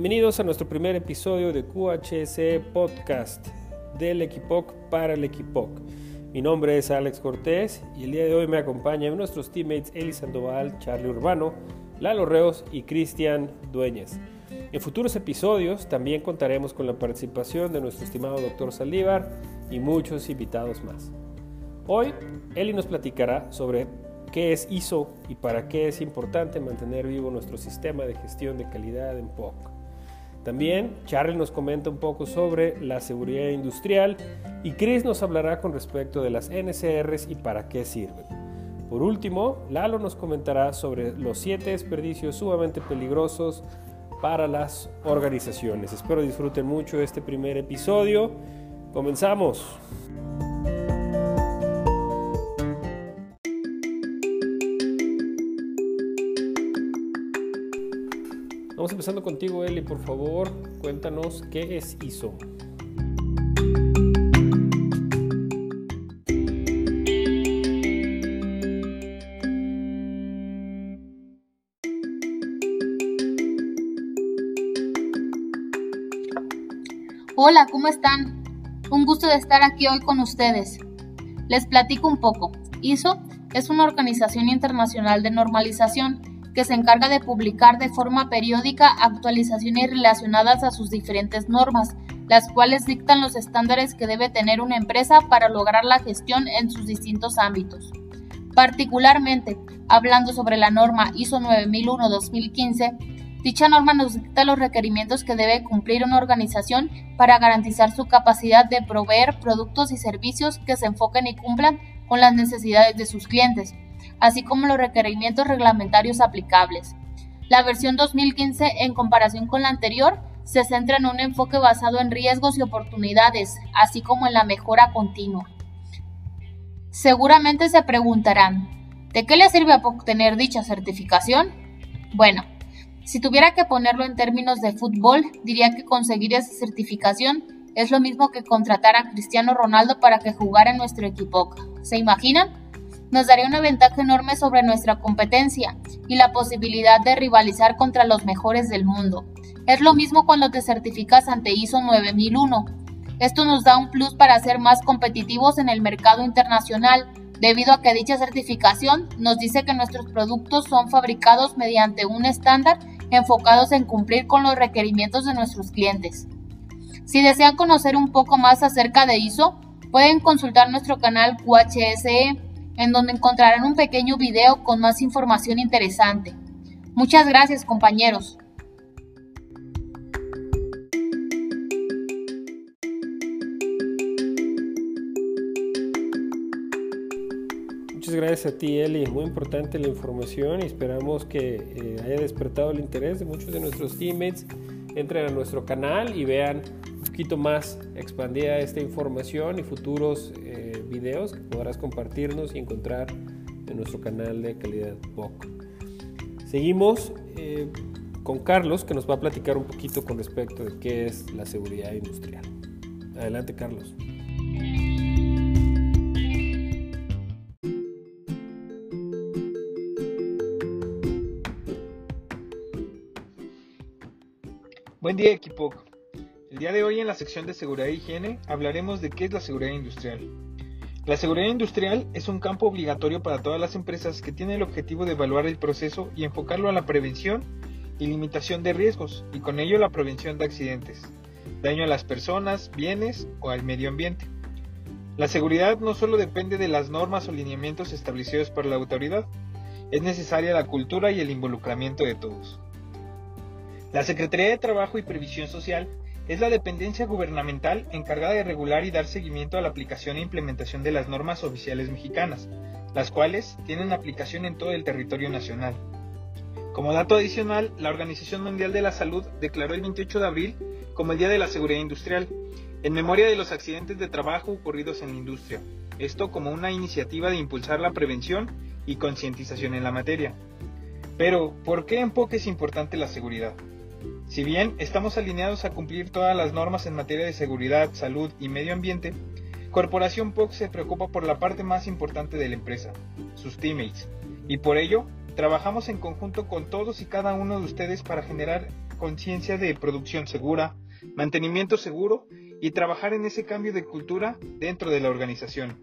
Bienvenidos a nuestro primer episodio de QHC Podcast del Equipoc para el Equipoc. Mi nombre es Alex Cortés y el día de hoy me acompañan nuestros teammates Eli Sandoval, Charlie Urbano, Lalo Reos y Cristian Dueñas. En futuros episodios también contaremos con la participación de nuestro estimado doctor Saldívar y muchos invitados más. Hoy, Eli nos platicará sobre qué es ISO y para qué es importante mantener vivo nuestro sistema de gestión de calidad en POC. También Charlie nos comenta un poco sobre la seguridad industrial y Chris nos hablará con respecto de las NCRs y para qué sirven. Por último, Lalo nos comentará sobre los siete desperdicios sumamente peligrosos para las organizaciones. Espero disfruten mucho este primer episodio. Comenzamos. Contigo, Eli, por favor, cuéntanos qué es ISO. Hola, ¿cómo están? Un gusto de estar aquí hoy con ustedes. Les platico un poco. ISO es una organización internacional de normalización que se encarga de publicar de forma periódica actualizaciones relacionadas a sus diferentes normas, las cuales dictan los estándares que debe tener una empresa para lograr la gestión en sus distintos ámbitos. Particularmente, hablando sobre la norma ISO 9001-2015, dicha norma nos dicta los requerimientos que debe cumplir una organización para garantizar su capacidad de proveer productos y servicios que se enfoquen y cumplan con las necesidades de sus clientes así como los requerimientos reglamentarios aplicables. La versión 2015, en comparación con la anterior, se centra en un enfoque basado en riesgos y oportunidades, así como en la mejora continua. Seguramente se preguntarán, ¿de qué le sirve obtener dicha certificación? Bueno, si tuviera que ponerlo en términos de fútbol, diría que conseguir esa certificación es lo mismo que contratar a Cristiano Ronaldo para que jugara en nuestro equipo. ¿Se imaginan? Nos daría una ventaja enorme sobre nuestra competencia y la posibilidad de rivalizar contra los mejores del mundo. Es lo mismo cuando te certificas ante ISO 9001. Esto nos da un plus para ser más competitivos en el mercado internacional, debido a que dicha certificación nos dice que nuestros productos son fabricados mediante un estándar enfocados en cumplir con los requerimientos de nuestros clientes. Si desean conocer un poco más acerca de ISO, pueden consultar nuestro canal QHSE en donde encontrarán un pequeño video con más información interesante. Muchas gracias compañeros. Muchas gracias a ti Eli, muy importante la información y esperamos que eh, haya despertado el interés de muchos de nuestros teammates. Entren a nuestro canal y vean poquito más expandida esta información y futuros eh, videos que podrás compartirnos y encontrar en nuestro canal de calidad POC. Seguimos eh, con Carlos que nos va a platicar un poquito con respecto de qué es la seguridad industrial. Adelante Carlos. Buen día equipo. El día de hoy en la sección de seguridad e higiene hablaremos de qué es la seguridad industrial. La seguridad industrial es un campo obligatorio para todas las empresas que tiene el objetivo de evaluar el proceso y enfocarlo a la prevención y limitación de riesgos y con ello la prevención de accidentes, daño a las personas, bienes o al medio ambiente. La seguridad no solo depende de las normas o lineamientos establecidos por la autoridad, es necesaria la cultura y el involucramiento de todos. La Secretaría de Trabajo y Previsión Social es la dependencia gubernamental encargada de regular y dar seguimiento a la aplicación e implementación de las normas oficiales mexicanas, las cuales tienen aplicación en todo el territorio nacional. Como dato adicional, la Organización Mundial de la Salud declaró el 28 de abril como el Día de la Seguridad Industrial, en memoria de los accidentes de trabajo ocurridos en la industria, esto como una iniciativa de impulsar la prevención y concientización en la materia. Pero, ¿por qué en es importante la seguridad? Si bien estamos alineados a cumplir todas las normas en materia de seguridad, salud y medio ambiente, Corporación POC se preocupa por la parte más importante de la empresa, sus teammates, y por ello trabajamos en conjunto con todos y cada uno de ustedes para generar conciencia de producción segura, mantenimiento seguro y trabajar en ese cambio de cultura dentro de la organización.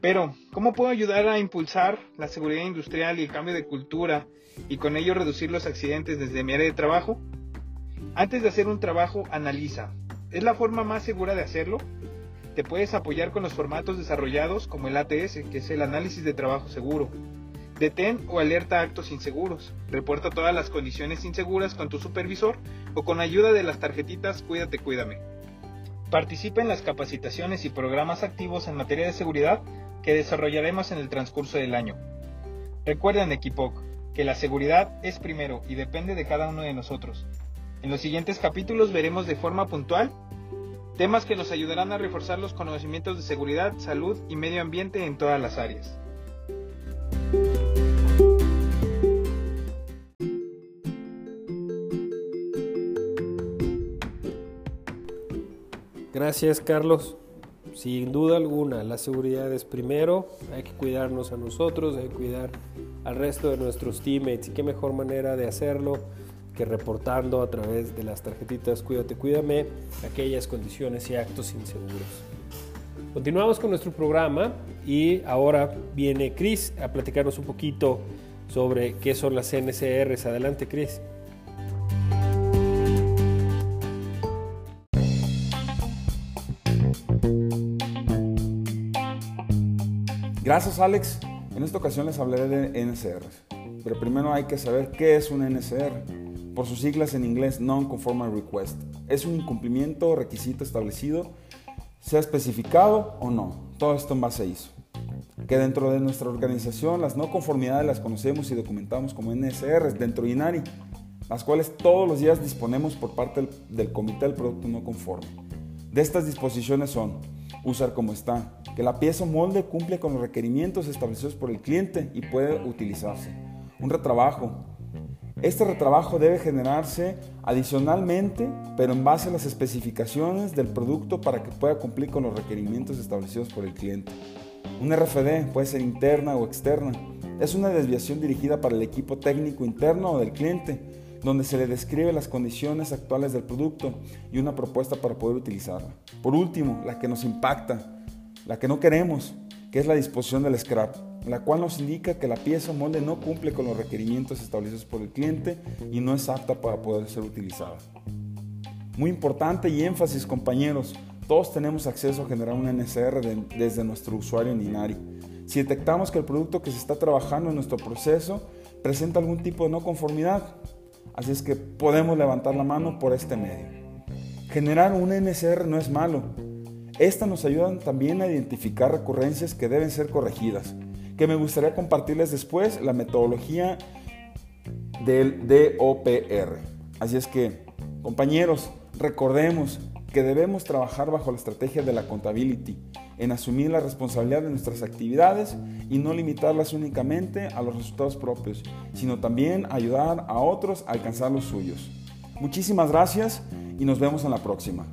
Pero, ¿cómo puedo ayudar a impulsar la seguridad industrial y el cambio de cultura y con ello reducir los accidentes desde mi área de trabajo? Antes de hacer un trabajo, analiza. ¿Es la forma más segura de hacerlo? Te puedes apoyar con los formatos desarrollados como el ATS, que es el análisis de trabajo seguro. Detén o alerta actos inseguros. Reporta todas las condiciones inseguras con tu supervisor o con ayuda de las tarjetitas Cuídate, cuídame. Participa en las capacitaciones y programas activos en materia de seguridad que desarrollaremos en el transcurso del año. Recuerden, Equipoc, que la seguridad es primero y depende de cada uno de nosotros. En los siguientes capítulos veremos de forma puntual temas que nos ayudarán a reforzar los conocimientos de seguridad, salud y medio ambiente en todas las áreas. Gracias, Carlos. Sin duda alguna, la seguridad es primero, hay que cuidarnos a nosotros, hay que cuidar al resto de nuestros teammates. Y qué mejor manera de hacerlo que reportando a través de las tarjetitas Cuídate, cuídame aquellas condiciones y actos inseguros. Continuamos con nuestro programa y ahora viene Chris a platicarnos un poquito sobre qué son las NCRs. Adelante, Chris. Gracias Alex. En esta ocasión les hablaré de NCRs. Pero primero hay que saber qué es un NCR. Por sus siglas en inglés Non-Conformal Request. Es un incumplimiento o requisito establecido, sea especificado o no. Todo esto en base a ISO. Que dentro de nuestra organización las no conformidades las conocemos y documentamos como NSRs dentro de INARI, las cuales todos los días disponemos por parte del Comité del Producto No Conforme. De estas disposiciones son usar como está, que la pieza o molde cumple con los requerimientos establecidos por el cliente y puede utilizarse. Un retrabajo. Este retrabajo debe generarse adicionalmente, pero en base a las especificaciones del producto para que pueda cumplir con los requerimientos establecidos por el cliente. Un RFD puede ser interna o externa. Es una desviación dirigida para el equipo técnico interno o del cliente, donde se le describe las condiciones actuales del producto y una propuesta para poder utilizarla. Por último, la que nos impacta, la que no queremos, que es la disposición del scrap, la cual nos indica que la pieza o molde no cumple con los requerimientos establecidos por el cliente y no es apta para poder ser utilizada. Muy importante y énfasis compañeros, todos tenemos acceso a generar un NSR desde nuestro usuario en Inari. Si detectamos que el producto que se está trabajando en nuestro proceso presenta algún tipo de no conformidad, así es que podemos levantar la mano por este medio. Generar un NSR no es malo, esta nos ayuda también a identificar recurrencias que deben ser corregidas, que me gustaría compartirles después la metodología del DOPR. Así es que, compañeros, recordemos que debemos trabajar bajo la estrategia de la accountability, en asumir la responsabilidad de nuestras actividades y no limitarlas únicamente a los resultados propios, sino también ayudar a otros a alcanzar los suyos. Muchísimas gracias y nos vemos en la próxima.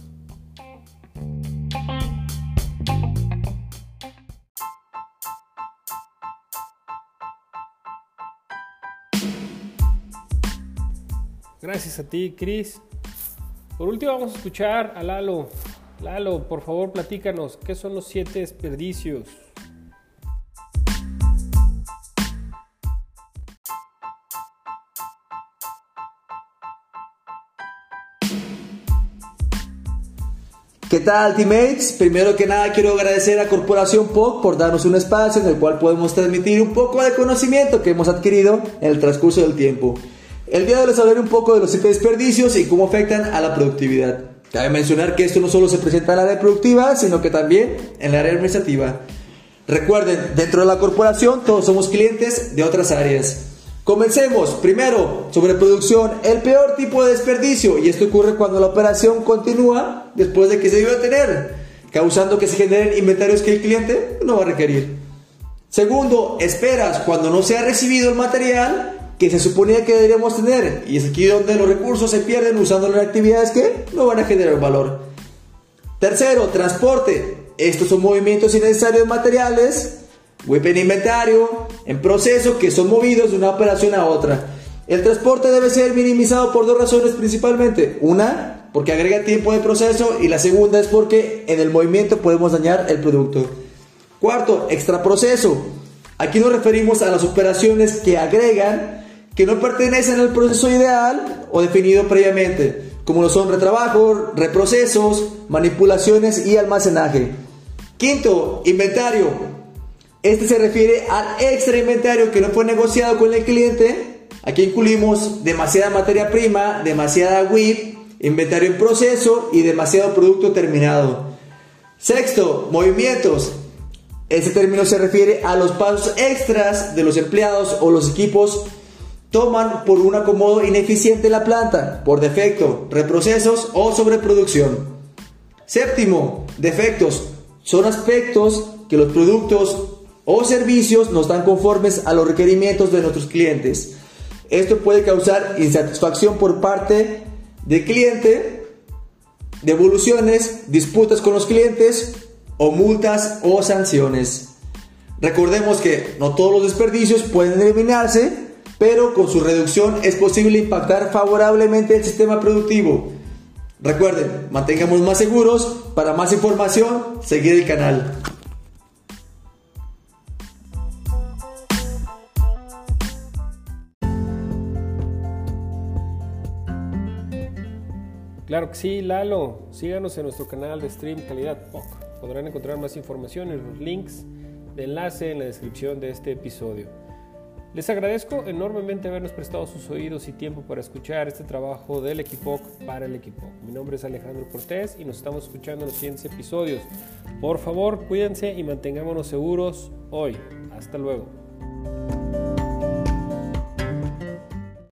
Gracias a ti, Chris. Por último, vamos a escuchar a Lalo. Lalo, por favor, platícanos, ¿qué son los siete desperdicios? ¿Qué tal, teammates? Primero que nada quiero agradecer a Corporación POC por darnos un espacio en el cual podemos transmitir un poco de conocimiento que hemos adquirido en el transcurso del tiempo. El día de hoy les hablaré un poco de los siete desperdicios y cómo afectan a la productividad. Cabe mencionar que esto no solo se presenta en la área productiva, sino que también en la área administrativa. Recuerden, dentro de la corporación todos somos clientes de otras áreas. Comencemos. Primero, sobre producción, el peor tipo de desperdicio, y esto ocurre cuando la operación continúa después de que se debió tener, causando que se generen inventarios que el cliente no va a requerir. Segundo, esperas cuando no se ha recibido el material que se suponía que deberíamos tener. Y es aquí donde los recursos se pierden usando en actividades que no van a generar valor. Tercero, transporte. Estos son movimientos innecesarios de materiales WIP en inventario, en proceso que son movidos de una operación a otra. El transporte debe ser minimizado por dos razones principalmente. Una, porque agrega tiempo de proceso y la segunda es porque en el movimiento podemos dañar el producto. Cuarto, extra proceso. Aquí nos referimos a las operaciones que agregan que no pertenecen al proceso ideal o definido previamente, como lo son retrabajos, reprocesos, manipulaciones y almacenaje. Quinto, inventario. Este se refiere al extra inventario que no fue negociado con el cliente. Aquí incluimos demasiada materia prima, demasiada WIP, inventario en proceso y demasiado producto terminado. Sexto, movimientos. Este término se refiere a los pasos extras de los empleados o los equipos toman por un acomodo ineficiente la planta, por defecto, reprocesos o sobreproducción. Séptimo, defectos. Son aspectos que los productos o servicios no están conformes a los requerimientos de nuestros clientes. Esto puede causar insatisfacción por parte del cliente, devoluciones, disputas con los clientes o multas o sanciones. Recordemos que no todos los desperdicios pueden eliminarse, pero con su reducción es posible impactar favorablemente el sistema productivo. Recuerden, mantengamos más seguros. Para más información, seguir el canal. Claro que sí, Lalo. Síganos en nuestro canal de stream Calidad POC. Podrán encontrar más información en los links de enlace en la descripción de este episodio. Les agradezco enormemente habernos prestado sus oídos y tiempo para escuchar este trabajo del Equipoc para el Equipoc. Mi nombre es Alejandro Cortés y nos estamos escuchando en los siguientes episodios. Por favor, cuídense y mantengámonos seguros hoy. Hasta luego.